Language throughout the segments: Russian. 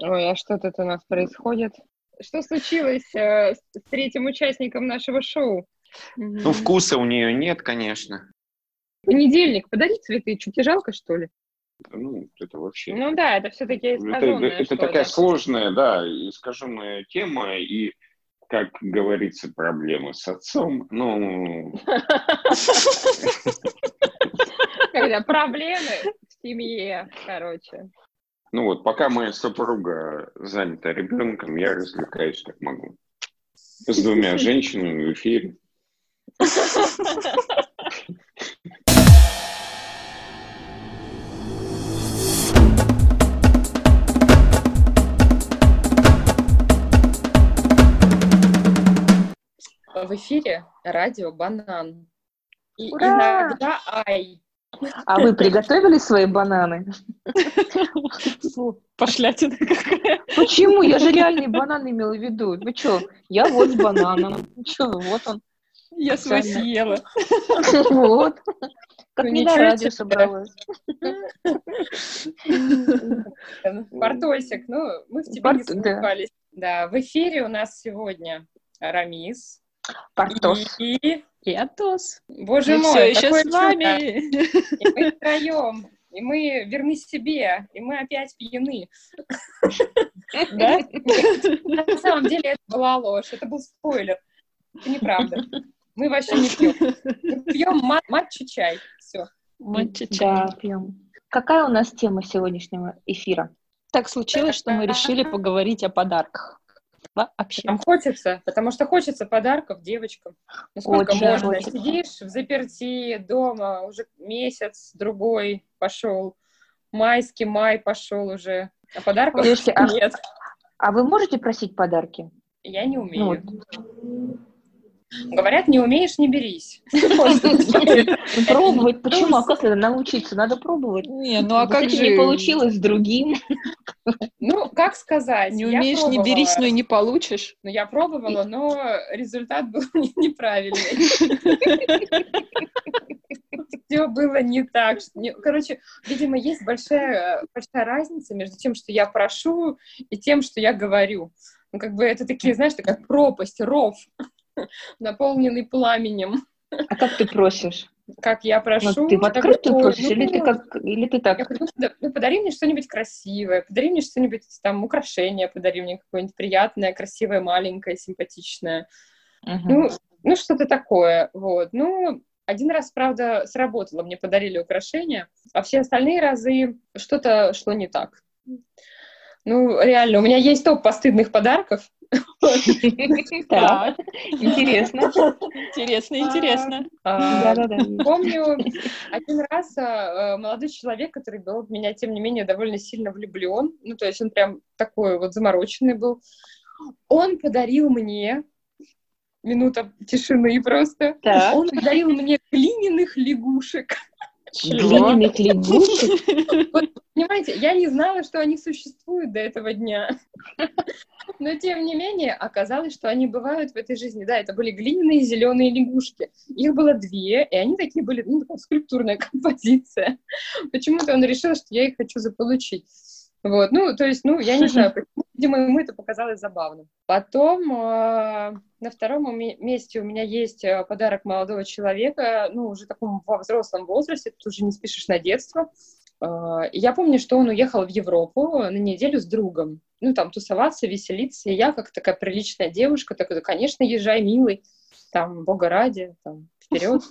Ой, а что тут у нас происходит? Что случилось э, с третьим участником нашего шоу? Ну, вкуса у нее нет, конечно. Понедельник, подари цветы, чуть не жалко, что ли? Ну, это вообще... Ну да, это все-таки это, это такая сложная, да, искаженная тема, и, как говорится, проблемы с отцом. Ну, Когда проблемы в семье, короче. Ну вот, пока моя супруга занята ребенком, я развлекаюсь как могу. С двумя женщинами в эфире. В эфире радио «Банан». И Ура! иногда «Ай». А вы приготовили свои бананы? Пошлятина какая. Почему? Я же реальный банан имела в виду. Вы что? Я вот с бананом. Что, вот он. Я свой съела. Вот. Как Ну, не на радио собралась. Портосик, ну, мы в тебе не сомневались. Да, в эфире у нас сегодня Рамис. Портос. И, И Атос. боже Мы мой, все еще с чудо. вами. И мы втроем. И мы верны себе. И мы опять пьяны. Да? На самом деле это была ложь. Это был спойлер. Это неправда. Мы вообще не пьем. Мы пьем ма- матча-чай. Все. Матча-чай. Да, пьем. Какая у нас тема сегодняшнего эфира? Так случилось, что мы решили поговорить о подарках. Вообще. Нам хочется, потому что хочется подарков девочкам. Ну сколько Очень можно? хочется. Сидишь в заперти дома, уже месяц, другой пошел. Майский май пошел уже. А подарков Девочки, а- нет. А вы можете просить подарки? Я не Ну, умею. Говорят, не умеешь, не берись. Ну, пробовать. Почему? А как это научиться? Надо пробовать. Не, ну а как это же... не получилось с другим. Ну, как сказать? Не умеешь, не берись, но и не получишь. Ну, я пробовала, но результат был не- неправильный. Все было не так. Короче, видимо, есть большая, большая разница между тем, что я прошу, и тем, что я говорю. Ну, как бы это такие, знаешь, такая пропасть, ров, наполненный пламенем. А как ты просишь? Как я прошу. Ну, ты в я открытую говорю, просишь, «Ой, или ну, ты как, или ты Я так? говорю, ну, да, ну, подари мне что-нибудь красивое, подари мне что-нибудь, там, украшение, подари мне какое-нибудь приятное, красивое, маленькое, симпатичное. Мгм. Ну, ну, что-то такое, вот. Ну, один раз, правда, сработало, мне подарили украшения, а все остальные разы что-то шло не так. Ну, реально, у меня есть топ постыдных подарков. Так, интересно. Интересно, интересно. А. Помню, один раз а, молодой человек, который был в меня, тем не менее, довольно сильно влюблен, ну, то есть он прям такой вот замороченный был, он подарил мне, минута тишины просто, Так. он подарил мне глиняных лягушек. Глиняных лягушек. Понимаете, я не знала, что они существуют до этого дня. Но, тем не менее, оказалось, что они бывают в этой жизни. Да, это были глиняные зеленые лягушки. Их было две, и они такие были, ну, такая скульптурная композиция. Почему-то он решил, что я их хочу заполучить. Вот, ну, то есть, ну, я не знаю, почему, видимо, ему это показалось забавным. Потом э, на втором месте у меня есть э, подарок молодого человека, ну, уже таком во взрослом возрасте, тут уже не спешишь на детство. Э, я помню, что он уехал в Европу на неделю с другом. Ну, там, тусоваться, веселиться. И я, как такая приличная девушка, такая, конечно, езжай, милый, там, бога ради, там, вперед.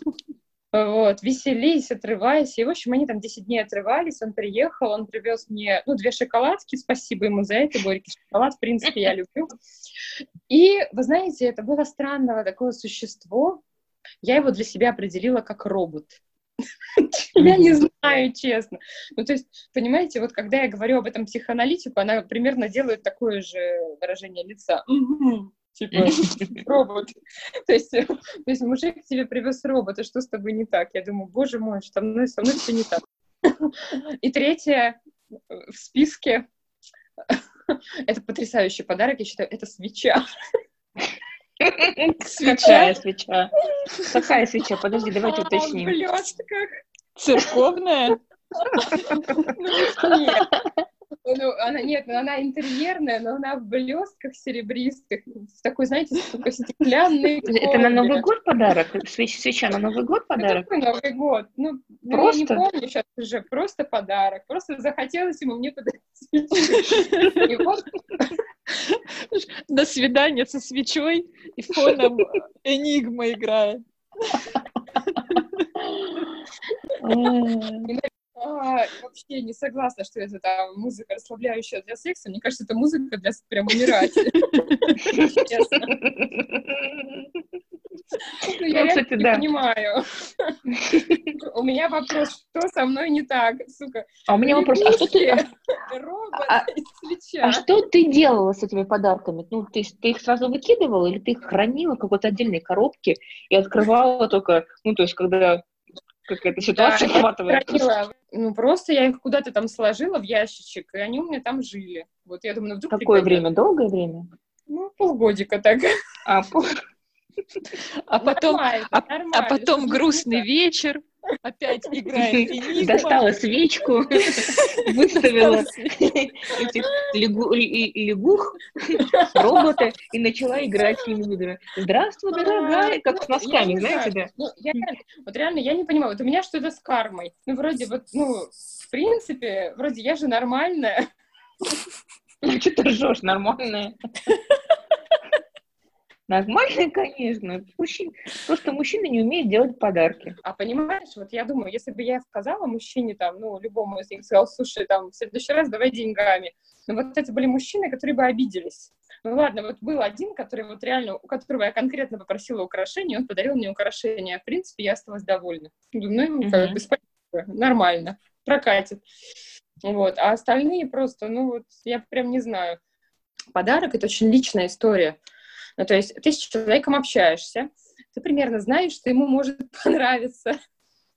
Вот, веселись, отрывайся. И, в общем, они там 10 дней отрывались, он приехал, он привез мне, ну, две шоколадки, спасибо ему за это, горький шоколад, в принципе, я люблю. И, вы знаете, это было странное такое существо, я его для себя определила как робот. Я не знаю, честно. Ну, то есть, понимаете, вот когда я говорю об этом психоаналитику, она примерно делает такое же выражение лица. Типа, робот. То есть, то есть мужик тебе привез робота, что с тобой не так? Я думаю, боже мой, что со мной, со мной все не так. И третье э, в списке, это потрясающий подарок, я считаю, это свеча. Какая свеча? Какая свеча? Подожди, давайте А, В уточним. блестках. Церковная? Ну, нет. Ну, она, нет, ну, она интерьерная, но она в блестках серебристых, в такой, знаете, такой стеклянный Это на Новый год подарок? Свеч, свеча на Новый год подарок? Какой Новый год? Ну, Просто? я не помню сейчас уже, просто подарок. Просто захотелось ему мне подарить свечу. До свидания со свечой и фоном Энигма играет. А, вообще не согласна, что это там музыка расслабляющая для секса. Мне кажется, это музыка для прям умирать. Ну, Я Ну, кстати, не да. понимаю. У меня вопрос, что со мной не так, сука? А у меня вопрос, а что ты, а- свеча. а что ты делала с этими подарками? Ну, ты их сразу выкидывала или ты их хранила в какой-то отдельной коробке и открывала только, ну, то есть, когда какая-то ситуация Да. Ну, просто я их куда-то там сложила в ящичек, и они у меня там жили. Вот я думаю, ну, вдруг Какое время? Долгое время? Ну, полгодика так. А, пол- А потом, Нормально, а, а нормально, потом чтобы грустный не вечер, опять играет Энигма. достала свечку, выставила этих лягух, робота и начала играть с ними. Здравствуй, дорогая, как с Я носками, знаете, да? Ну, я вот реально, я не понимаю, вот у меня что-то с кармой. Ну, вроде вот, ну, в принципе, вроде я же нормальная. Ну, что ты ржешь, нормальная. Нормальная, конечно. Мужчин- Просто мужчины не умеют делать подарки. А понимаешь, вот я думаю, если бы я сказала мужчине там, ну, любому из них, сказал, слушай, там, в следующий раз давай деньгами. Ну, вот это были мужчины, которые бы обиделись. Ну, ладно, вот был один, который вот реально, у которого я конкретно попросила украшения, он подарил мне украшения. В принципе, я осталась довольна. Думаю, ну, как бы, спасибо, нормально, прокатит. Вот, а остальные просто, ну, вот, я прям не знаю. Подарок — это очень личная история. Ну, то есть ты с человеком общаешься, ты примерно знаешь, что ему может понравиться.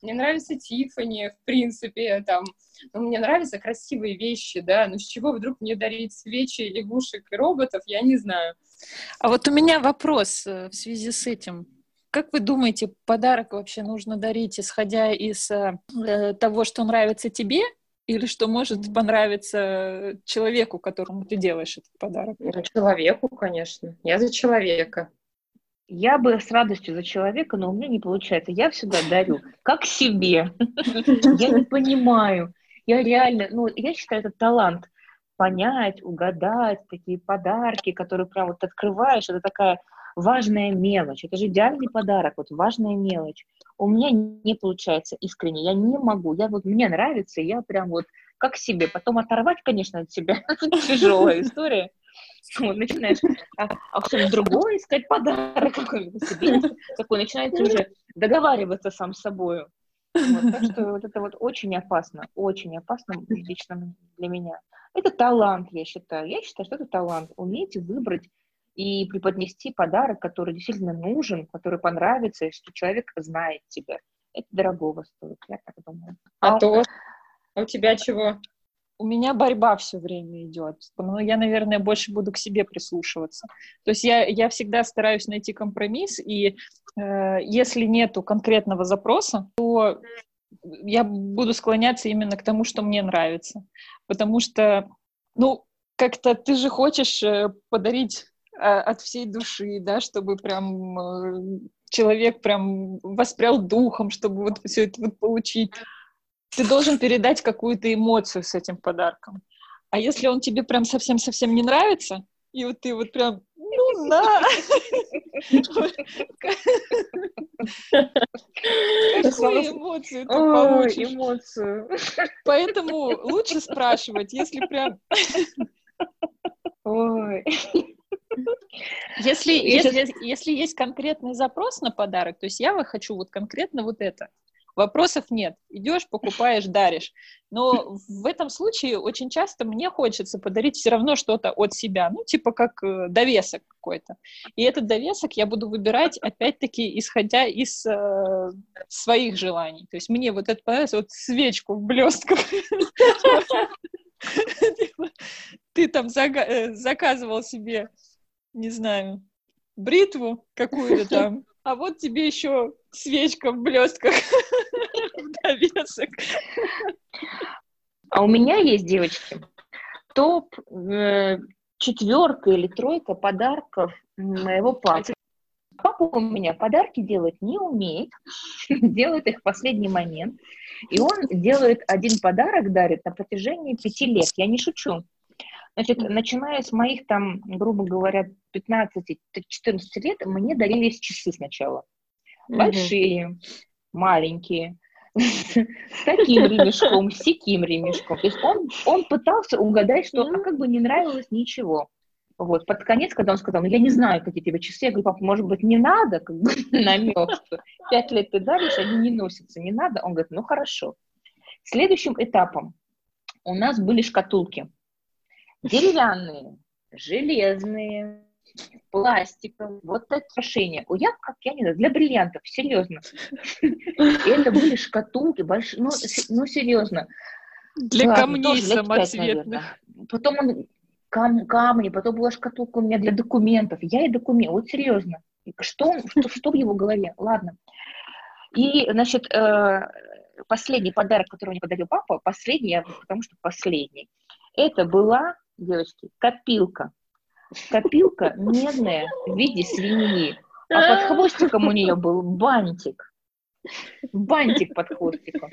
Мне нравится Тиффани, в принципе, там, ну, мне нравятся красивые вещи, да, но с чего вдруг мне дарить свечи, лягушек и роботов, я не знаю. А вот у меня вопрос э, в связи с этим. Как вы думаете, подарок вообще нужно дарить, исходя из э, э, того, что нравится тебе, или что может понравиться человеку, которому ты делаешь этот подарок? Человеку, конечно. Я за человека. Я бы с радостью за человека, но у меня не получается. Я всегда дарю как себе. Я не понимаю. Я реально, ну, я считаю, это талант. Понять, угадать, такие подарки, которые прям вот открываешь, это такая важная мелочь. Это же идеальный подарок, вот важная мелочь. У меня не получается искренне, я не могу. Я вот, мне нравится, я прям вот как себе. Потом оторвать, конечно, от себя тяжелая история. Вот, начинаешь а, а что-нибудь другое искать подарок какой-нибудь себе, такой начинаете уже договариваться сам с собой. Вот, так что вот это вот очень опасно, очень опасно лично для меня. Это талант, я считаю. Я считаю, что это талант. Уметь выбрать и преподнести подарок, который действительно нужен, который понравится, и что человек знает тебя. Это дорогого стоит, я так думаю. А то а у тебя чего? У меня борьба все время идет. Но я, наверное, больше буду к себе прислушиваться. То есть я, я всегда стараюсь найти компромисс, и э, если нету конкретного запроса, то я буду склоняться именно к тому, что мне нравится. Потому что, ну, как-то ты же хочешь э, подарить от всей души, да, чтобы прям э, человек прям воспрял духом, чтобы вот все это вот получить ты должен передать какую-то эмоцию с этим подарком. А если он тебе прям совсем-совсем не нравится, и вот ты вот прям, ну на! Какую эмоцию ты получишь? эмоцию. Поэтому лучше спрашивать, если прям... Ой. Если, если, если есть конкретный запрос на подарок, то есть я хочу вот конкретно вот это. Вопросов нет. Идешь, покупаешь, даришь. Но в этом случае очень часто мне хочется подарить все равно что-то от себя. Ну, типа как э, довесок какой-то. И этот довесок я буду выбирать, опять-таки, исходя из э, своих желаний. То есть мне вот это понравилось, вот свечку в блестках. Типа, Ты там э, заказывал себе, не знаю, бритву какую-то там, а вот тебе еще свечка в блестках в довесок. А у меня есть, девочки, топ э, четверка или тройка подарков моего папы. Папа у меня подарки делать не умеет, делает их в последний момент. И он делает один подарок, дарит на протяжении пяти лет. Я не шучу. Значит, начиная с моих там, грубо говоря, 15-14 лет, мне дарились часы сначала. Большие, маленькие, с таким ремешком, с таким ремешком. То есть он, он пытался угадать, что а как бы не нравилось ничего. Вот, под конец, когда он сказал, ну, я не знаю, какие тебе часы, я говорю, папа, может быть, не надо, как бы намек, что пять лет ты даришь, они не носятся, не надо. Он говорит, ну, хорошо. Следующим этапом у нас были шкатулки. Деревянные, железные, пластиковые, вот такие украшения. У я, как я не знаю, для бриллиантов, серьезно. Это были шкатулки большие, ну, ну серьезно. Для Ладно, камней самоцветных. Потом он кам камни, потом была шкатулка у меня для документов. Я и документ, вот серьезно. Что, что, что в его голове? Ладно. И, значит, э, последний подарок, который мне подарил папа, последний, потому что последний, это была, девочки, копилка. Копилка медная в виде свиньи, а под хвостиком у нее был бантик. Бантик под хвостиком.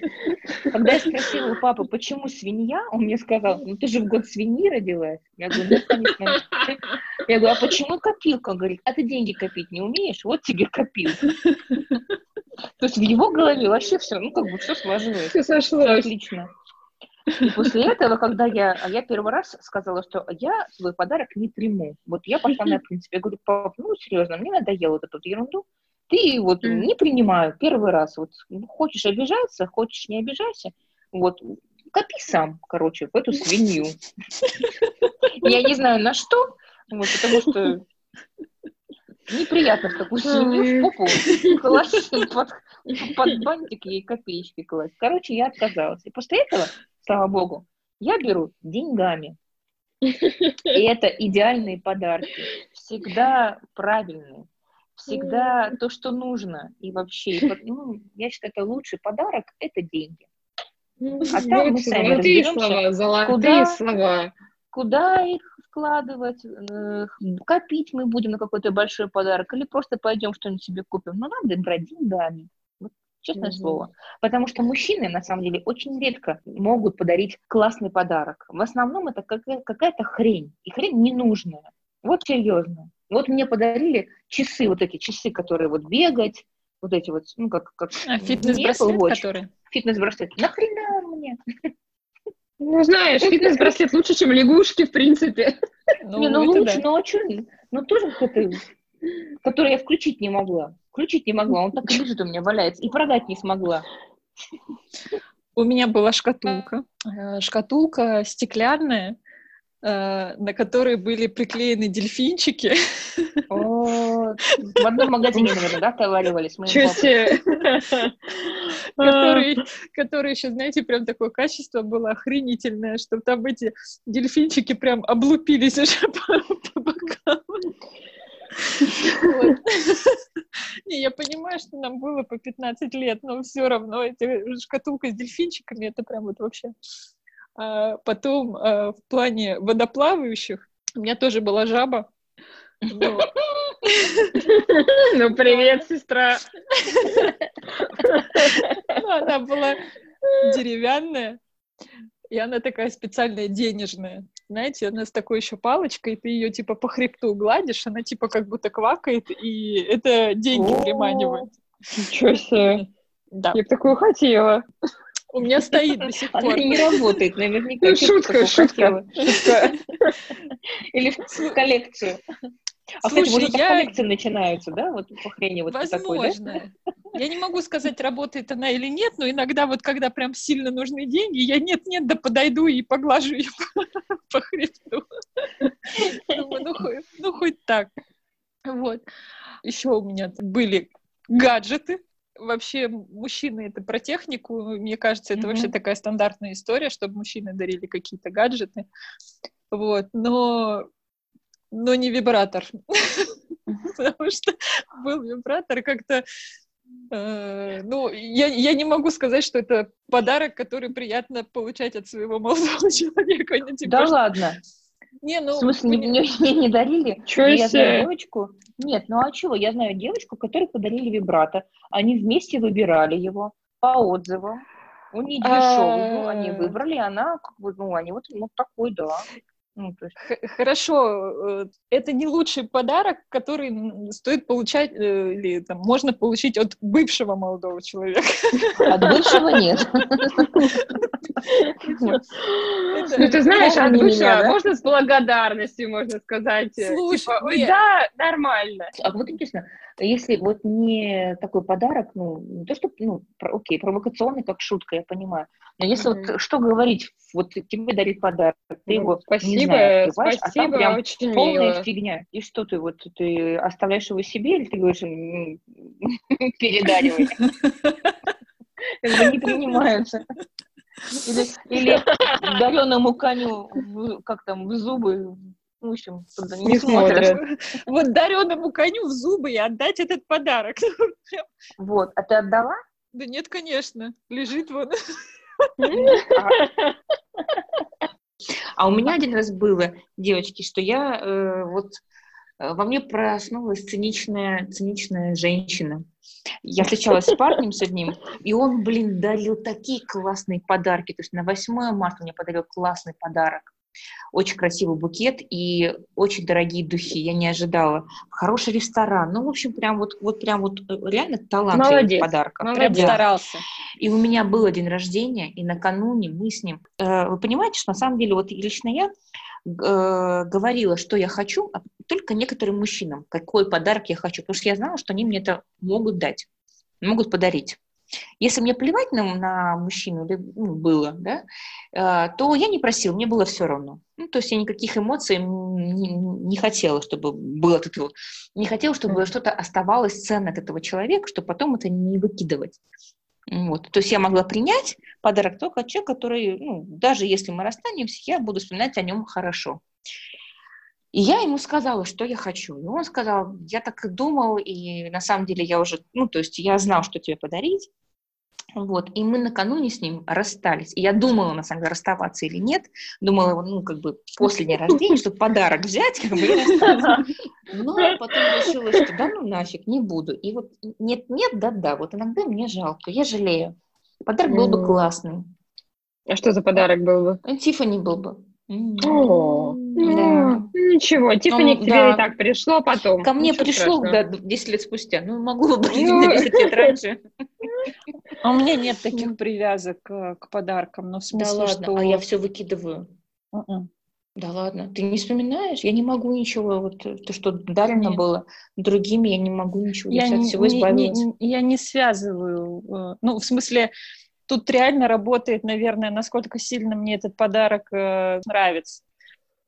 Когда я спросила у папы, почему свинья, он мне сказал, ну ты же в год свиньи родилась. Я говорю, ну, конечно. Я говорю, а почему копилка? Он говорит, а ты деньги копить не умеешь? Вот тебе копилка. То есть в его голове вообще все, ну как бы все сложилось. Все сошлось. Отлично. И после этого, когда я, а я первый раз сказала, что я свой подарок не приму. Вот я пошла на принцип, я говорю, пап, ну серьезно, мне надоело вот эту ерунду, ты вот не принимаю первый раз. Вот хочешь обижаться, хочешь не обижайся. Вот копи сам, короче, в эту свинью. Я не знаю на что, вот, потому что неприятно в такую свинью в попу класть под, под бантик ей копеечки класть. Короче, я отказалась. И после этого, слава богу, я беру деньгами. И это идеальные подарки. Всегда правильные всегда то, что нужно. И вообще, ну, я считаю, это лучший подарок – это деньги. А там мы сами золотые слова, золотые куда, слова. Куда их вкладывать, копить мы будем на какой-то большой подарок, или просто пойдем что-нибудь себе купим. Но надо брать деньгами. Честное mm-hmm. слово. Потому что мужчины, на самом деле, очень редко могут подарить классный подарок. В основном это какая-то хрень. И хрень ненужная. Вот серьезно. Вот мне подарили часы, вот эти часы, которые вот бегать, вот эти вот, ну, как... как а, фитнес-браслет, который? Фитнес-браслет. Нахрена мне? Ну, знаешь, фитнес-браслет лучше, чем лягушки, в принципе. Ну, не, ну лучше, да. ну а что? Ну тоже какой-то, который я включить не могла. Включить не могла, он так и лежит у меня, валяется. И продать не смогла. У меня была шкатулка. Э, шкатулка стеклянная, Э, на которые были приклеены дельфинчики. О, в одном магазине, наверное, да, товаривались? Которые, которые еще, знаете, прям такое качество было охренительное, что там эти дельфинчики прям облупились уже по бокам. Не, я понимаю, что нам было по 15 лет, но все равно эти шкатулка с дельфинчиками, это прям вот вообще а потом а, в плане водоплавающих у меня тоже была жаба. Ну, привет, сестра. Ну, она была деревянная, и она такая специальная денежная. Знаете, она с такой еще палочкой, ты ее типа по хребту гладишь, она типа как будто квакает, и это деньги приманивает. Ничего себе. Да. Я бы такую хотела. У меня стоит до сих пор. Она не работает, наверняка. Шутка, шутка. Или в коллекцию. А, Слушай, кстати, может, я... коллекции начинаются, да? Вот по хрени вот Возможно. Такой, да? Я не могу сказать, работает она или нет, но иногда вот, когда прям сильно нужны деньги, я нет-нет, да подойду и поглажу ее по хребту. Ну, хоть, ну, хоть так. Вот. Еще у меня были гаджеты, вообще мужчины это про технику, мне кажется, это mm-hmm. вообще такая стандартная история, чтобы мужчины дарили какие-то гаджеты, вот, но, но не вибратор, потому что был вибратор как-то Э, Ну, я, я не могу сказать, что это подарок, который приятно получать от своего молодого человека. Ну, типа, Да что- ладно. Не, ну, В смысле, мне, пони- мне не дарили? Чё я знаю девочку. Нет, ну а чего? Я знаю девочку, которой подарили вибрато. Они вместе выбирали его по отзывам. Он не дешевый был, они А. выбрали, она, как бы, ну, они вот, ну, такой, да. Ну, то есть, Х- Хорошо, э, это не лучший подарок, который стоит получать э, или там, можно получить от бывшего молодого человека. от бывшего нет. Ну, ты знаешь, от бывшего можно с благодарностью, можно сказать. э, Слушай, типа, да, нормально. А вот интересно, если вот не такой подарок, ну, не то, что, ну, про- окей, провокационный, как шутка, я понимаю, но если Мгм. вот что говорить, вот тебе дарит подарок, ты Ну, его, спасибо, не знаю, открываешь, а там спасибо, прям очень полная мило. фигня. И что ты вот, ты оставляешь его себе или ты говоришь, «М, передаривай? Не принимаются. Или, или дареному коню, как там, в зубы, в общем, не, Не смотрят. смотрят. Вот дареному коню в зубы и отдать этот подарок. Вот, а ты отдала? Да нет, конечно, лежит вон. А у меня один раз было, девочки, что я э, вот э, во мне проснулась циничная, циничная женщина. Я встречалась с парнем с одним, и он, блин, дарил такие классные подарки. То есть на 8 марта мне подарил классный подарок. Очень красивый букет и очень дорогие духи. Я не ожидала. Хороший ресторан. Ну, в общем, прям вот, вот прям вот э, реально талант Молодец, подарка. Прям молодец. старался. И у меня был день рождения, и накануне мы с ним... э, вы понимаете, что на самом деле вот лично я э, говорила, что я хочу, а только некоторым мужчинам, какой подарок я хочу, потому что я знала, что они мне это могут дать, могут подарить. Если мне плевать на, на мужчину или, ну, было, да, э, то я не просила, мне было все равно. Ну, то есть я никаких эмоций не, не хотела, чтобы было от этого. Не хотела, чтобы что-то оставалось ценно от этого человека, чтобы потом это не выкидывать. Вот. То есть я могла принять подарок только от человека, который, ну, даже если мы расстанемся, я буду вспоминать о нем хорошо. И я ему сказала, что я хочу. И он сказал, я так и думал, и на самом деле я уже, ну, то есть я знал, что тебе подарить. Вот, и мы накануне с ним расстались. И я думала, на самом деле, расставаться или нет. Думала, ну, как бы после дня рождения, чтобы подарок взять, как бы, и расстаться. Но потом решила, что да ну нафиг, не буду. И вот нет-нет, да-да, вот иногда мне жалко, я жалею. Подарок был бы классный. А что за подарок был бы? А Тиффани был бы. М. О, Да. ну, Ничего, Тиффани к тебе да. и так пришло потом. Ко мне Ничего пришло, да, 10 лет спустя. Ну, могу бы быть Ну. на 10 лет раньше. А у меня нет таких привязок э, к подаркам. Ну, в Да смысле, ладно, что... а я все выкидываю. Мгм. Да ладно, ты не вспоминаешь? Я не могу ничего, вот э, то, что дарено Нет. было другими, я не могу ничего, я, я вся от не, всего не- не- не- я не связываю. э, Ну, в смысле, тут реально работает, наверное, насколько сильно мне этот подарок э, нравится.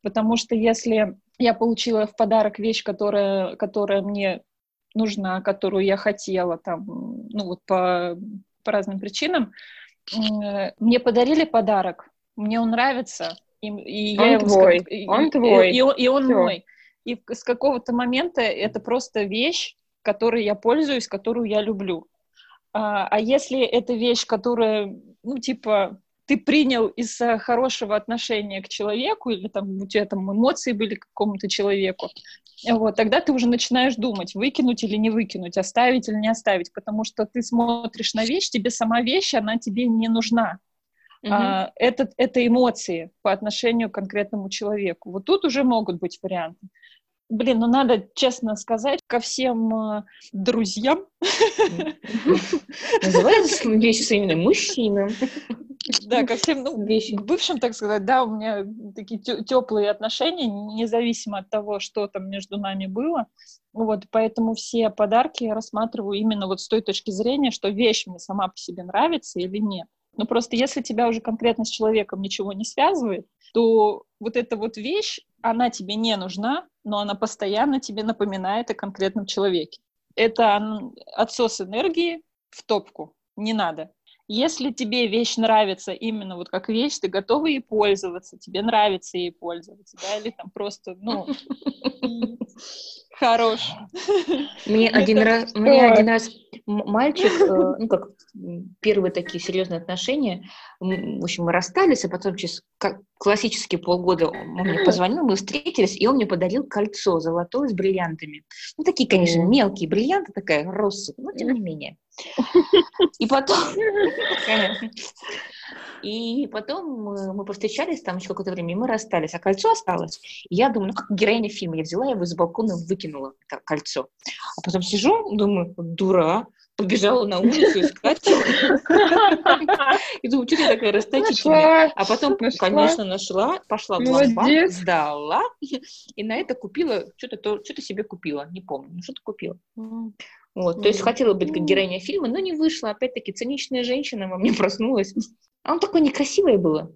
Потому что если я получила в подарок вещь, которая, которая мне нужна, которую я хотела, там, ну вот по, по разным причинам, мне подарили подарок, мне он нравится, и, и Он я его твой, как- и- он и- твой. и, он- и он Всё. мой. И с какого-то момента это просто вещь, которой я пользуюсь, которую я люблю. А, а если это вещь, которая, ну, типа, ты принял из э, хорошего отношения к человеку, или там у тебя там эмоции были к какому-то человеку, вот, тогда ты уже начинаешь думать, выкинуть или не выкинуть, оставить или не оставить, потому что ты смотришь на вещь, тебе сама вещь, она тебе не нужна. Мгм. А, это, это эмоции по отношению к конкретному человеку. Вот тут уже могут быть варианты. Блин, ну надо честно сказать, ко всем э, друзьям, Называется вещи своими мужчинам. да, ко всем, ну, Вещи. бывшим, так сказать, да, у меня такие теплые отношения, независимо от того, что там между нами было. Вот, поэтому все подарки я рассматриваю именно вот с той точки зрения, что вещь мне сама по себе нравится или нет. Но просто если тебя уже конкретно с человеком ничего не связывает, то вот эта вот вещь, она тебе не нужна, но она постоянно тебе напоминает о конкретном человеке. Это отсос энергии в топку. Не надо. Если тебе вещь нравится именно вот как вещь, ты готова ей пользоваться, тебе нравится ей пользоваться, да, или там просто, ну, хорош. Мне один раз, мне один раз мальчик, э, ну как первые такие серьезные отношения, в общем, мы расстались, а потом через классические полгода он мне позвонил, мы встретились, и он мне подарил кольцо золотое с бриллиантами. Ну, такие, конечно, мелкие бриллианты, такая россыпь, но тем не менее. И потом... И потом мы, мы повстречались там еще какое-то время, и мы расстались, а кольцо осталось. И я думаю, ну как героиня фильма, я взяла его из балкона выкинула это кольцо. А потом сижу, думаю, дура, побежала на улицу искать. И думаю, что ты такая расточительная? А потом, конечно, нашла, пошла в ломбард, сдала, и на это купила, что-то что себе купила, не помню, ну что-то купила. Вот, то есть хотела быть как героиня фильма, но не вышла. Опять-таки, циничная женщина во мне проснулась. А он такой некрасивое было.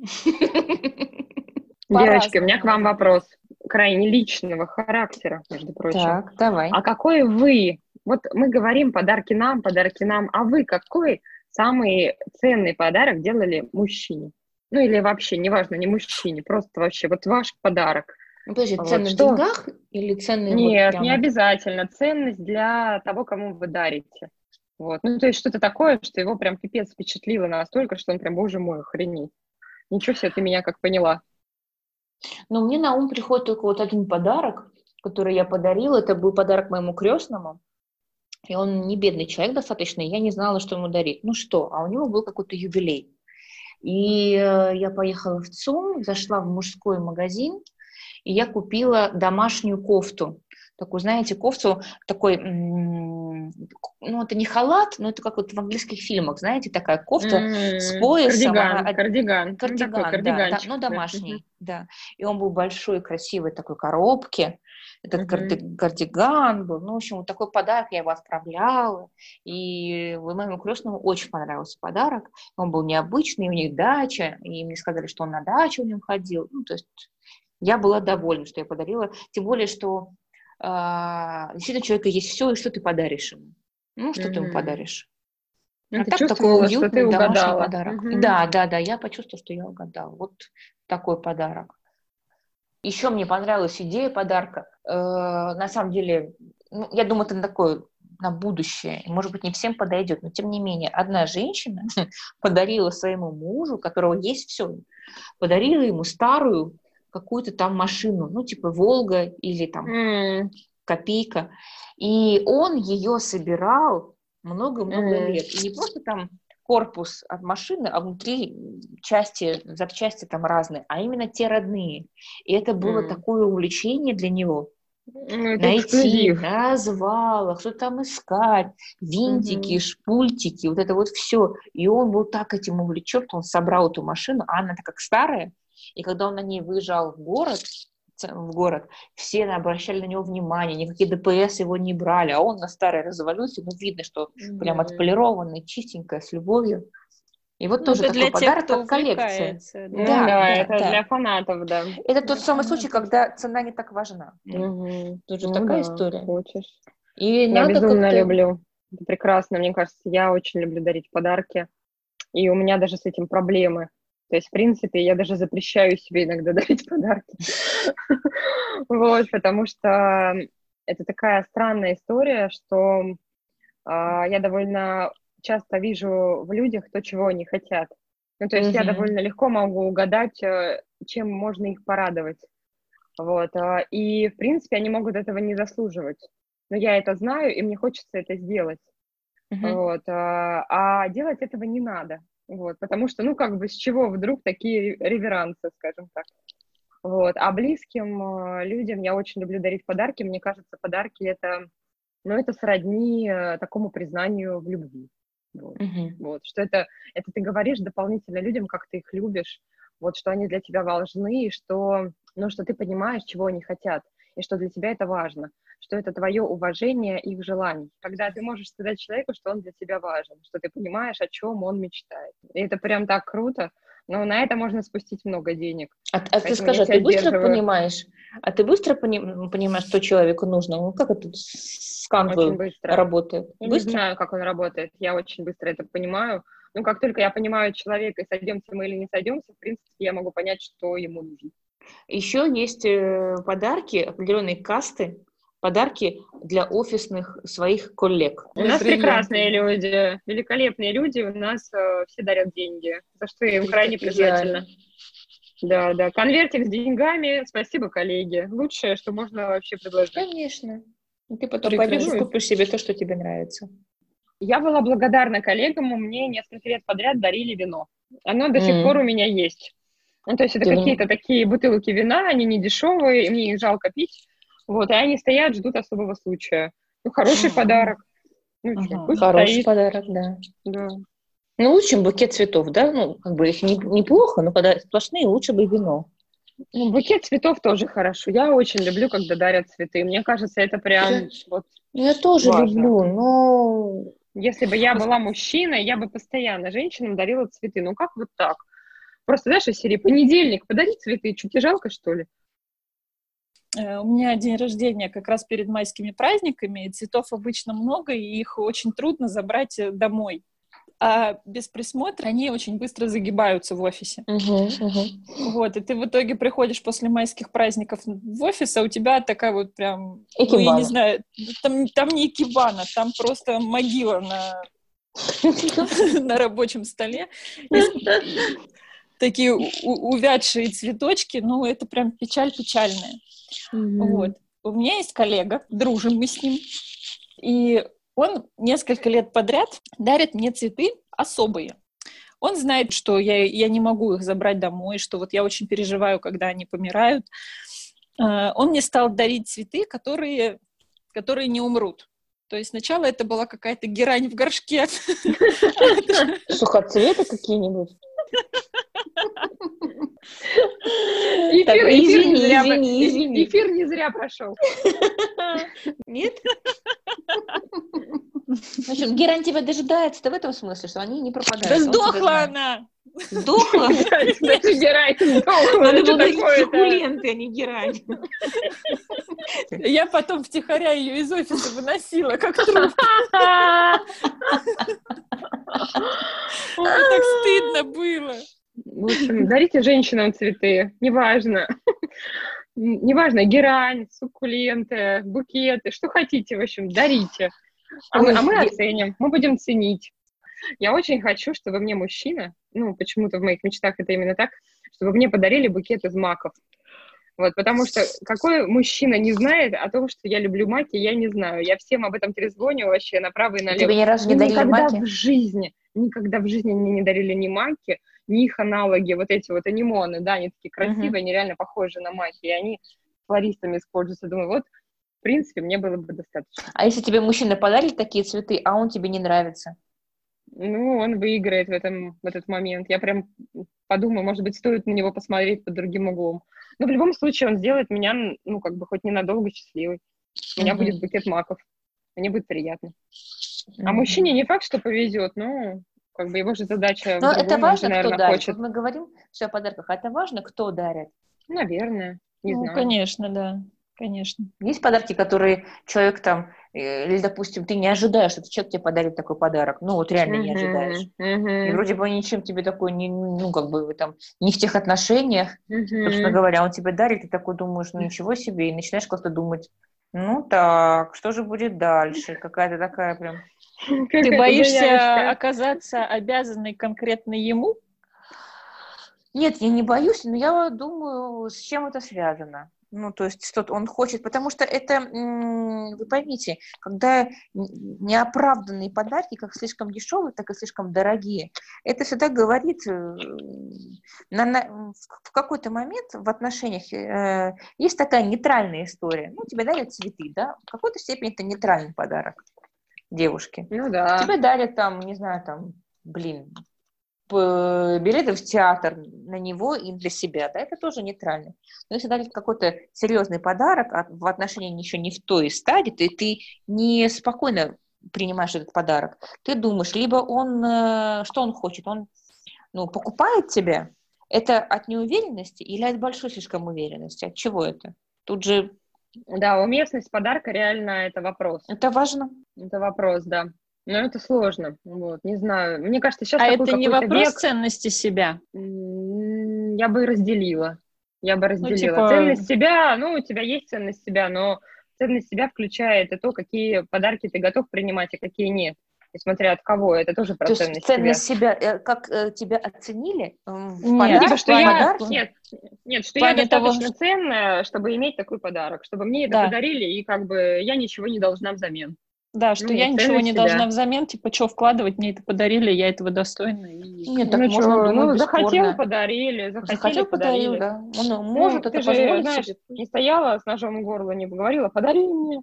Девочки, у меня к вам вопрос крайне личного характера, между прочим. Так, давай. А какой вы? Вот мы говорим подарки нам, подарки нам, а вы какой самый ценный подарок делали мужчине? Ну или вообще, неважно, не мужчине, просто вообще вот ваш подарок. Ну, подожди, вот ценность что? в деньгах или ценность? Нет, вот прямо... не обязательно. Ценность для того, кому вы дарите. Вот. Ну, то есть что-то такое, что его прям пипец впечатлило настолько, что он прям, боже мой, охренеть. Ничего себе, ты меня как поняла. Ну, мне на ум приходит только вот один подарок, который я подарила. Это был подарок моему крестному. И он не бедный человек достаточно, и я не знала, что ему дарить. Ну что, а у него был какой-то юбилей. И э, я поехала в ЦУМ, зашла в мужской магазин, и я купила домашнюю кофту. Такую, знаете, кофту такой, ну, это не халат, но это как вот в английских фильмах, знаете, такая кофта mm-hmm. с поясом. Кардиган, она, кардиган. Кардиган, да, да, но домашний, mm-hmm. да. И он был большой, красивой такой коробке. Этот mm-hmm. кардиган был. Ну, в общем, вот такой подарок я его отправляла. И моему крестному очень понравился подарок. Он был необычный, у них дача. И мне сказали, что он на дачу у него ходил. Ну, то есть я была довольна, что я подарила. Тем более, что действительно у человека есть все, и что ты подаришь ему. Ну, что mm-hmm. ты ему подаришь? Ну, а так такой уютный что ты домашний подарок. Mm-hmm. Да, да, да, я почувствовала, что я угадала. Вот такой подарок. Еще мне понравилась идея подарка. Э, на самом деле, ну, я думаю, это такое на будущее. Может быть, не всем подойдет, но тем не менее, одна женщина подарила своему мужу, у которого есть все, подарила ему старую какую-то там машину, ну, типа Волга или там mm. Копейка. И он ее собирал много-много mm. лет. И не просто там корпус от машины, а внутри части, запчасти там разные, а именно те родные. И это было mm. такое увлечение для него. Ну, Найти эксклюзив. на развалах, что там искать, винтики, mm-hmm. шпультики, вот это вот все. И он был так этим увлечен, что он собрал эту машину, а она так как старая, и когда он на ней выезжал в город, в город, все обращали на него внимание, никакие ДПС его не брали, а он на старой развалюсе, ну, видно, что mm-hmm. прям отполированный, чистенькая, с любовью. И вот ну, тоже такой подарок, тех, как коллекция. Да, да, да, да, это да. для фанатов, да. Это тот самый случай, когда цена не так важна. Угу. Тоже ну, такая да, история. Хочешь. И я безумно люблю. Это прекрасно. Мне кажется, я очень люблю дарить подарки. И у меня даже с этим проблемы. То есть, в принципе, я даже запрещаю себе иногда дарить подарки. Вот, потому что это такая странная история, что а, я довольно часто вижу в людях то, чего они хотят. Ну, то есть я довольно легко могу угадать, э, чем можно их порадовать. Вот. А, и, в принципе, они могут этого не заслуживать. Но я это знаю, и мне хочется это сделать. Вот. А, а делать этого не надо. Вот, потому что, ну, как бы, с чего вдруг такие реверансы, скажем так. Вот. А близким э, людям я очень люблю дарить подарки. Мне кажется, подарки это, ну, это сродни э, такому признанию в любви. Вот. Uh-huh. вот. Что это, это ты говоришь дополнительно людям, как ты их любишь, вот, что они для тебя важны, и что, ну, что ты понимаешь, чего они хотят, и что для тебя это важно что это твое уважение их желаний. Когда ты можешь сказать человеку, что он для тебя важен, что ты понимаешь, о чем он мечтает. И это прям так круто. Но на это можно спустить много денег. А, а ты скажи, а ты быстро понимаешь? А ты быстро пони, понимаешь, что человеку нужно? Ну, как это с Canva работает? Я быстро? не знаю, как он работает. Я очень быстро это понимаю. Но как только я понимаю человека, и сойдемся мы или не сойдемся, в принципе, я могу понять, что ему нужно. Еще есть э, подарки, определенные касты, подарки для офисных своих коллег. У нас прекрасные люди, великолепные люди, у нас э, все дарят деньги, за что я им крайне признательна. Да, да, конвертик с деньгами, спасибо, коллеги. Лучшее, что можно вообще предложить. Конечно. И ты потом пойдешь и купишь себе то, что тебе нравится. Я была благодарна коллегам, мне несколько лет подряд дарили вино. Оно до сих пор у меня есть. Ну, то есть это какие-то такие бутылки вина, они не дешевые, мне их жалко пить. Вот, и они стоят, ждут особого случая. Ну, хороший подарок. Ну, ага, хороший стоит. подарок, да. да. Ну, лучше, букет цветов, да? Ну, как бы их не, неплохо, но когда сплошные, лучше бы вино. Ну, букет цветов тоже хорошо. Я очень люблю, когда дарят цветы. Мне кажется, это прям я, вот Я тоже важно. люблю, но... Если бы я была мужчиной, я бы постоянно женщинам дарила цветы. Ну, как вот так? Просто, знаешь, из серии понедельник, подари цветы, чуть не жалко, что ли? Э, у меня день рождения как раз перед майскими праздниками, и цветов обычно много, и их очень трудно забрать э, домой. А без присмотра они очень быстро загибаются в офисе. Uh-huh, uh-huh. Вот, и ты в итоге приходишь после майских праздников в офис, а у тебя такая вот прям, экибана. ну, я не знаю, там, там не экибана, там просто могила на, на рабочем столе такие увядшие цветочки, ну, это прям печаль печальная. Mm-hmm. Вот. У меня есть коллега, дружим мы с ним, и он несколько лет подряд дарит мне цветы особые. Он знает, что я, я не могу их забрать домой, что вот я очень переживаю, когда они помирают. Uh, он мне стал дарить цветы, которые, которые не умрут. То есть сначала это была какая-то герань в горшке. Сухоцветы какие-нибудь? Эфир, извини, не зря, извини, извини. Эфир не зря прошел. Нет? В общем, герань тебя дожидается-то в этом смысле, что они не пропадают. Да сдохла она! Сдохла? Даже герань сдохла. Надо было говорить суккуленты, а не герань. Я потом втихаря ее из офиса выносила, как труп. Так стыдно было. В общем, дарите женщинам цветы, неважно. Неважно, герань, суккуленты, букеты, что хотите, в общем, дарите. А мы, а мы оценим, мы будем ценить. Я очень хочу, чтобы мне мужчина, ну, почему-то в моих мечтах это именно так, чтобы мне подарили букет из маков. Вот, потому что какой мужчина не знает о том, что я люблю маки, я не знаю. Я всем об этом трезвоню вообще направо и налево. Тебе ни разу не дарили никогда маки? в жизни, никогда в жизни мне не дарили ни маки, ни их аналоги, вот эти вот анимоны, да, они такие красивые, uh-huh. они реально похожи на маки, и они флористами используются. Думаю, вот, в принципе, мне было бы достаточно. А если тебе мужчина подарит такие цветы, а он тебе не нравится? Ну, он выиграет в, этом, в этот момент. Я прям подумаю, может быть, стоит на него посмотреть под другим углом. Но в любом случае он сделает меня, ну, как бы хоть ненадолго счастливой. У меня mm-hmm. будет букет маков. Мне будет приятно. Mm-hmm. А мужчине не факт, что повезет, но как бы его же задача... Но это важно, наверное, кто дарит. Хочет. Вот мы говорим все о подарках, а это важно, кто дарит. Наверное, не ну, знаю. конечно, да. Конечно. Есть подарки, которые человек там, э, или, допустим, ты не ожидаешь, что человек тебе подарит такой подарок. Ну, вот реально uh-huh, не ожидаешь. Uh-huh. И вроде бы ничем тебе такой, не, ну, как бы вы там, не в тех отношениях, uh-huh. собственно говоря, он тебе дарит, ты такой думаешь, ну, ничего себе, и начинаешь как-то думать, ну, так, что же будет дальше? Какая-то такая прям... Ты боишься оказаться обязанной конкретно ему? Нет, я не боюсь, но я думаю, с чем это связано. Ну, то есть что-то он хочет, потому что это, вы поймите, когда неоправданные подарки, как слишком дешевые, так и слишком дорогие, это всегда говорит, э, на, на, в какой-то момент в отношениях э, есть такая нейтральная история. Ну, тебе дарят цветы, да, в какой-то степени это нейтральный подарок девушке. Ну да. Тебе дарят там, не знаю, там, блин, билеты в театр на него и для себя, да, это тоже нейтрально. Но если дать какой-то серьезный подарок а в отношении еще не в той стадии, то ты не спокойно принимаешь этот подарок. Ты думаешь, либо он, э, что он хочет, он ну, покупает тебя, это от неуверенности или от большой слишком уверенности? От чего это? Тут же... Да, уместность подарка реально это вопрос. Это важно. Это вопрос, да. Ну, это сложно. Вот, не знаю. Мне кажется, сейчас А такой это не вопрос век, ценности себя. я бы разделила. Я бы разделила. типа- Ценность себя, ну, у тебя есть ценность себя, но ценность себя включает и то, какие подарки ты готов принимать, и какие нет. И смотря от кого, это тоже про То есть ценность, ценность себя. себя, э, как э, тебя оценили в Нет, подарок, Типа, что я... подарке? Нет, нет, что я плане того, достаточно ценная, чтобы иметь такой подарок, чтобы мне это Да. подарили, и как бы я ничего не должна взамен. Да, что Ну, я ничего не себя. должна взамен, типа, что вкладывать, мне это подарили, я этого достойна. И... Нет, так ну, можно чё, думать ну, захотел, подарили, захотели, Захотел, подарил, подарили. да. Он Ну, может ты это же, позволить знаешь, себе. не стояла с ножом у горла, не говорила, подари мне.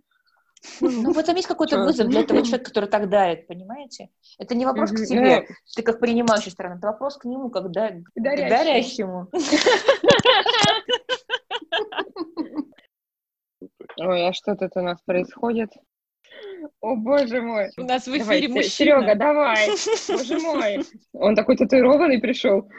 Ну, в этом есть какой-то вызов для этого человека, который так дарит, понимаете? Это не вопрос к тебе, ты как принимающая сторона, это вопрос к нему, как дарящему. Ой, а что тут у нас происходит? О, боже мой. У нас в Давай, эфире Се- мужчина. Серега, давай. Боже мой. Он такой татуированный пришел.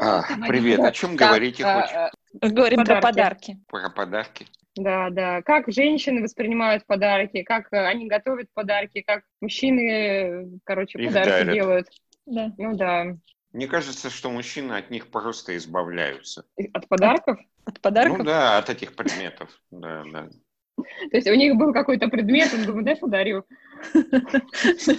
А, привет, о чем Так, говорите а, хоть? а, Говорим про Подарки. подарки. Про подарки? Да, да. Как женщины воспринимают подарки, как э, они готовят подарки, как мужчины, э, короче, Их подарки дарят. делают. Да. Ну да. Мне кажется, что мужчины от них просто избавляются. От подарков. От подарков. Ну да, от этих предметов. Да, да. То есть у них был какой-то предмет, он думает, дай подарю.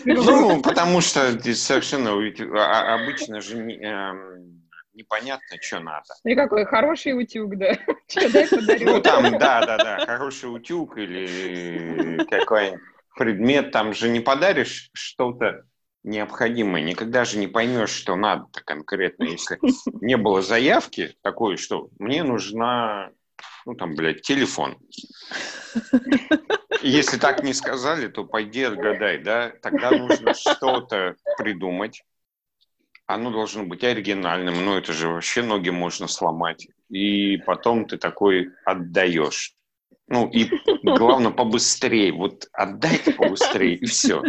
Ну, потому что совершенно а- а- обычно же эм, непонятно, что надо. И какой хороший утюг, да. Ну, там, да, да, да, хороший утюг или какой-нибудь предмет, там же не подаришь что-то необходимое, никогда же не поймешь, что надо конкретно, если не было заявки такой, что мне нужна, ну, там, блядь, телефон. Если так не сказали, то пойди отгадай, да? Тогда нужно что-то придумать. Оно должно быть оригинальным, ну это же вообще ноги можно сломать. И потом ты такой отдаешь. Ну и главное побыстрее. Вот отдайте побыстрее, и все.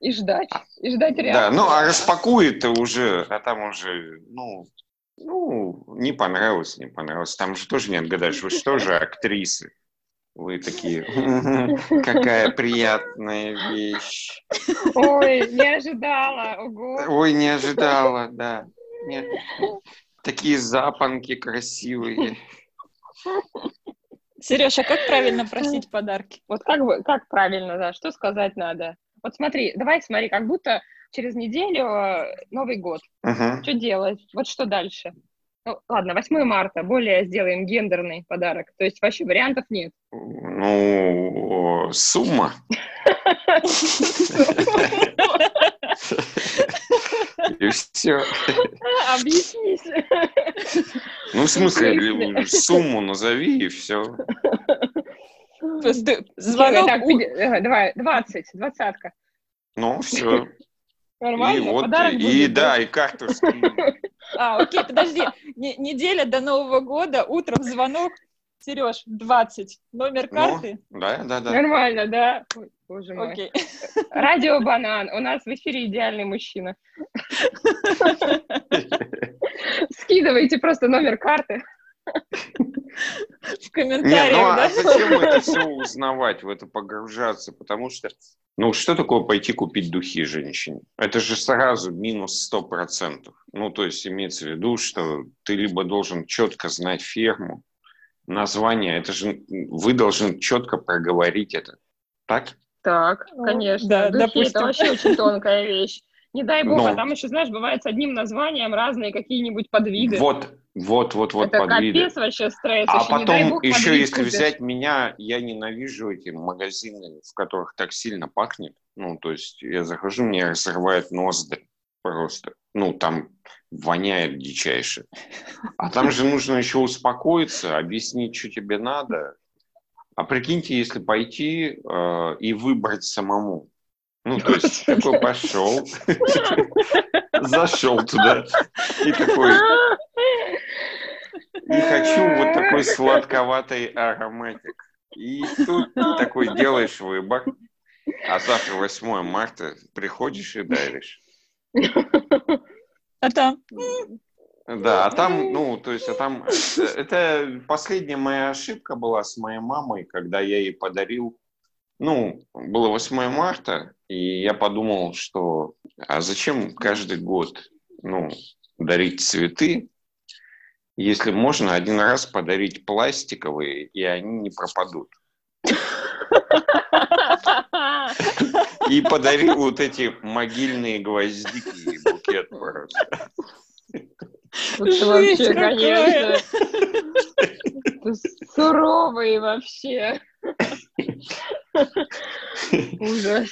И ждать. И ждать Да, реакции. ну а распакует уже, а там уже, ну, ну, не понравилось, не понравилось. Там же тоже не отгадаешь. Вы что же актрисы? Вы такие, «Мгм, какая приятная вещь. Ой, не ожидала. Ого. Ой, не ожидала, да. Нет. Такие запонки красивые. Сереж, а как правильно просить подарки? Вот как, бы, как правильно, да, что сказать надо? Вот смотри, давай смотри, как будто через неделю э, Новый год. Мгм. Что делать? Вот что дальше? Ну, ладно, 8 марта, более сделаем гендерный подарок. То есть вообще вариантов нет. Ну, сумма. И все. Объяснись. Ну, в смысле, сумму назови, и все. Звонок Так, у- пяти- э, давай, 20, двадцатка. Ну, все. И Нормально, вот, подарок и будет, да, и карту скинь. А, окей, подожди. Не- неделя до Нового года, утром звонок. Сереж, 20. Номер Ну, карты? да, да, да. Нормально, да? Ой, Боже мой. Окей. Радио Банан. У нас в эфире идеальный мужчина. Скидывайте просто номер карты. В Не, комментариях, ну а да? зачем это все узнавать, в это погружаться? Потому что, ну что такое пойти купить духи женщине? Это же сразу минус сто процентов. Ну то есть имеется в виду, что ты либо должен четко знать ферму, название, это же вы должны четко проговорить это. Так? Так, Ну, конечно. да, Духи допустим. это вообще очень тонкая вещь. Не дай бог, Ну. а там еще, знаешь, бывает с одним названием разные какие-нибудь подвиды. Вот, вот, вот, вот это подвиды. капец вообще стресс. А еще, потом бог, еще, если купишь. взять меня, я ненавижу эти магазины, в которых так сильно пахнет. Ну, то есть я захожу, мне разрывает ноздри просто. Ну, там воняет дичайше. А там же нужно еще успокоиться, объяснить, что тебе надо. А прикиньте, если пойти э, и выбрать самому. Ну, то есть такой пошел, зашел туда и такой, не хочу вот такой сладковатый ароматик. И тут такой делаешь выбор, а завтра 8 марта приходишь и даришь. А там? Да, а там, ну, то есть, а там, э, это последняя моя ошибка была с моей мамой, когда я ей подарил ну, было 8 марта, и я подумал, что а зачем каждый год, ну, дарить цветы, если можно один раз подарить пластиковые, и они не пропадут. И подарил вот эти могильные гвоздики и букет просто. Вообще, конечно, суровый вообще. Ужас.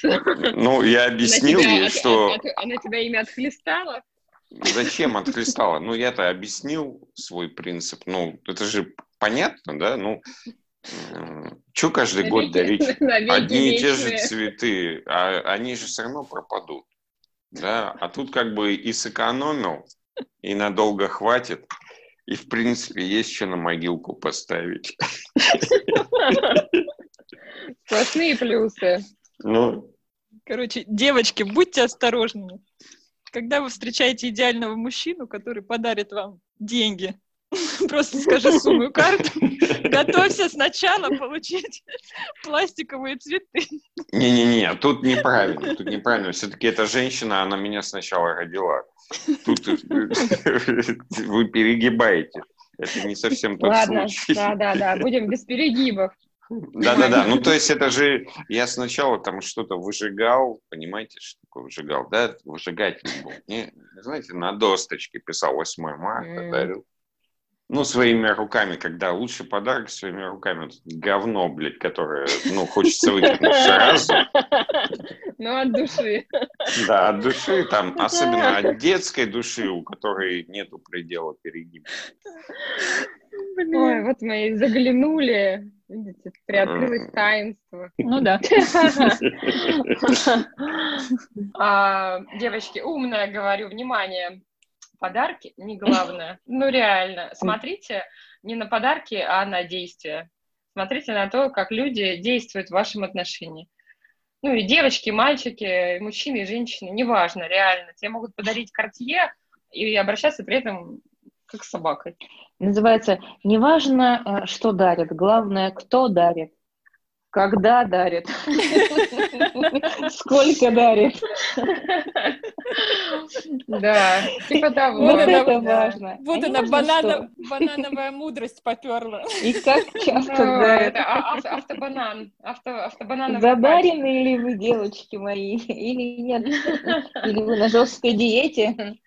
Ну, я объяснил ей, что... Она тебя имя отхлестала? Зачем отхлестала? Ну, я-то объяснил свой принцип. Ну, это же понятно, да? Ну, что каждый год веки, дарить одни и те же цветы, а они же все равно пропадут. Да? А тут как бы и сэкономил, и надолго хватит, и в принципе есть что на могилку поставить. Сплошные плюсы. Ну. Короче, девочки, будьте осторожны. Когда вы встречаете идеального мужчину, который подарит вам деньги, просто скажи сумму карту, готовься сначала получить пластиковые цветы. Не-не-не, тут неправильно, тут неправильно. Все-таки эта женщина, она меня сначала родила. Тут вы перегибаете. Это не совсем тот Ладно, случай. да-да-да, будем без перегибов. Да-да-да, ну то есть это же, я сначала там что-то выжигал, понимаете, что такое выжигал, да, выжигатель был, не, знаете, на досточке писал 8 марта, дарил. Ну, своими руками, когда лучший подарок своими руками, вот говно, блядь, которое, ну, хочется выкинуть сразу. Ну, от души. Да, от души, там, особенно от детской души, у которой нету предела перегиба. Ой, вот мы и заглянули. Видите, приоткрылось таинство. Ну да. А, девочки, умная, говорю, внимание. Подарки не главное. Ну реально. Смотрите не на подарки, а на действия. Смотрите на то, как люди действуют в вашем отношении. Ну и девочки, мальчики, мужчины и женщины, неважно, реально. Тебе могут подарить картье и обращаться при этом как собакой. Называется «Неважно, э, что дарит, главное, кто дарит». Когда дарит? Сколько дарит? Да, типа того. Вот это важно. Вот она, банановая мудрость поперла. И как часто дарит? А, автобанан. Задарены ли вы, девочки мои, или нет? Или вы на жесткой диете?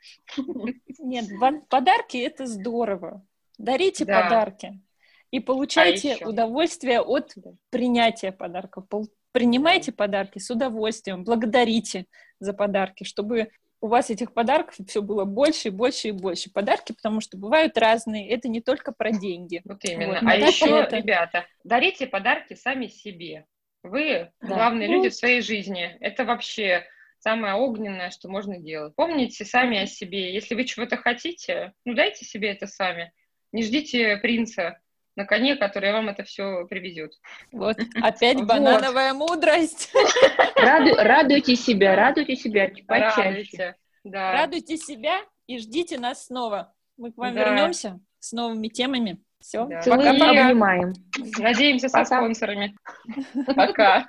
Нет, подарки — это здорово. Дарите подарки и получайте а удовольствие от принятия подарков. Принимайте подарки с удовольствием, благодарите за подарки, чтобы у вас этих подарков все было больше и больше и больше. Подарки, потому что бывают разные, это не только про деньги. Вот именно. Вот. А еще, это... ребята, дарите подарки сами себе. Вы да. главные ну... люди в своей жизни. Это вообще самое огненное, что можно делать. Помните сами о себе. Если вы чего-то хотите, ну дайте себе это сами. Не ждите принца на коне, который вам это все привезет. Вот, опять банановая мудрость. Раду, радуйте себя, радуйте себя почаще. Радуйте, да. радуйте себя и ждите нас снова. Мы к вам да. вернемся с новыми темами. Все, да. пока, пока. Обнимаем. Надеемся со спонсорами. Пока.